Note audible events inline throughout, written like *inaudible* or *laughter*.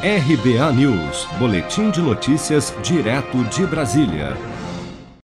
RBA News, Boletim de Notícias, direto de Brasília.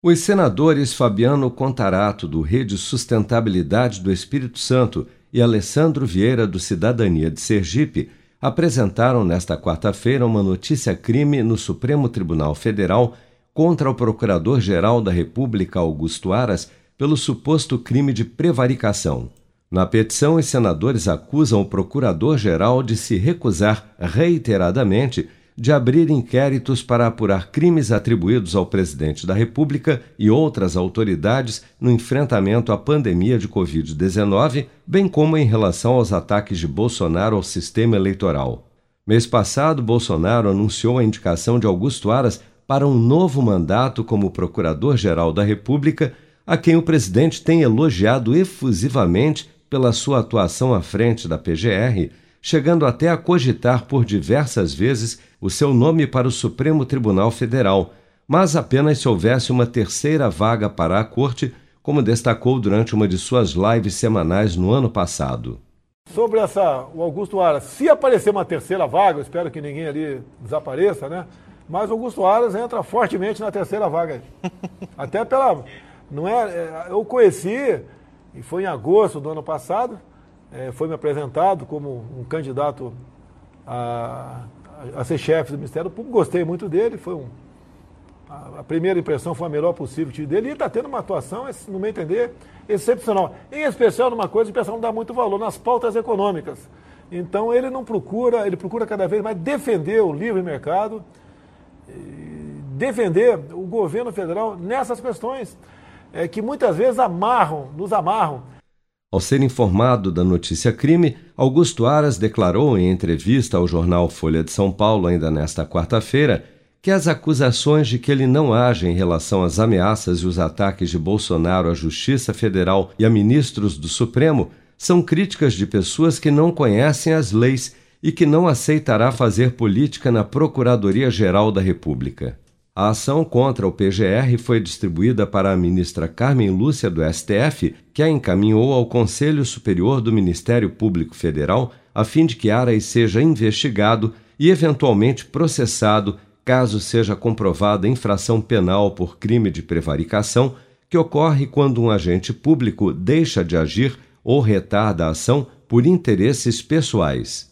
Os senadores Fabiano Contarato, do Rede Sustentabilidade do Espírito Santo, e Alessandro Vieira, do Cidadania de Sergipe, apresentaram nesta quarta-feira uma notícia-crime no Supremo Tribunal Federal contra o Procurador-Geral da República, Augusto Aras, pelo suposto crime de prevaricação. Na petição, os senadores acusam o procurador-geral de se recusar reiteradamente de abrir inquéritos para apurar crimes atribuídos ao presidente da República e outras autoridades no enfrentamento à pandemia de Covid-19, bem como em relação aos ataques de Bolsonaro ao sistema eleitoral. Mês passado, Bolsonaro anunciou a indicação de Augusto Aras para um novo mandato como Procurador-Geral da República, a quem o presidente tem elogiado efusivamente pela sua atuação à frente da PGR, chegando até a cogitar por diversas vezes o seu nome para o Supremo Tribunal Federal, mas apenas se houvesse uma terceira vaga para a corte, como destacou durante uma de suas lives semanais no ano passado. Sobre essa, o Augusto Aras, se aparecer uma terceira vaga, eu espero que ninguém ali desapareça, né? Mas o Augusto Aras entra fortemente na terceira vaga. *laughs* Até pela. Não é, é eu conheci e foi em agosto do ano passado, é, foi me apresentado como um candidato a, a ser chefe do Ministério Público. Gostei muito dele, foi um, a, primeira impressão foi a melhor possível dele. E ele está tendo uma atuação, no meu entender, excepcional. Em especial numa coisa que o pessoal não dá muito valor, nas pautas econômicas. Então ele não procura, ele procura cada vez mais defender o livre mercado, defender o governo federal nessas questões é, que muitas vezes amarram, nos amarram. Ao ser informado da notícia crime, Augusto Aras declarou em entrevista ao jornal Folha de São Paulo, ainda nesta quarta-feira, que as acusações de que ele não age em relação às ameaças e os ataques de Bolsonaro à Justiça Federal e a ministros do Supremo são críticas de pessoas que não conhecem as leis e que não aceitará fazer política na Procuradoria-Geral da República. A ação contra o PGR foi distribuída para a ministra Carmen Lúcia do STF, que a encaminhou ao Conselho Superior do Ministério Público Federal, a fim de que Aras seja investigado e eventualmente processado caso seja comprovada infração penal por crime de prevaricação, que ocorre quando um agente público deixa de agir ou retarda a ação por interesses pessoais.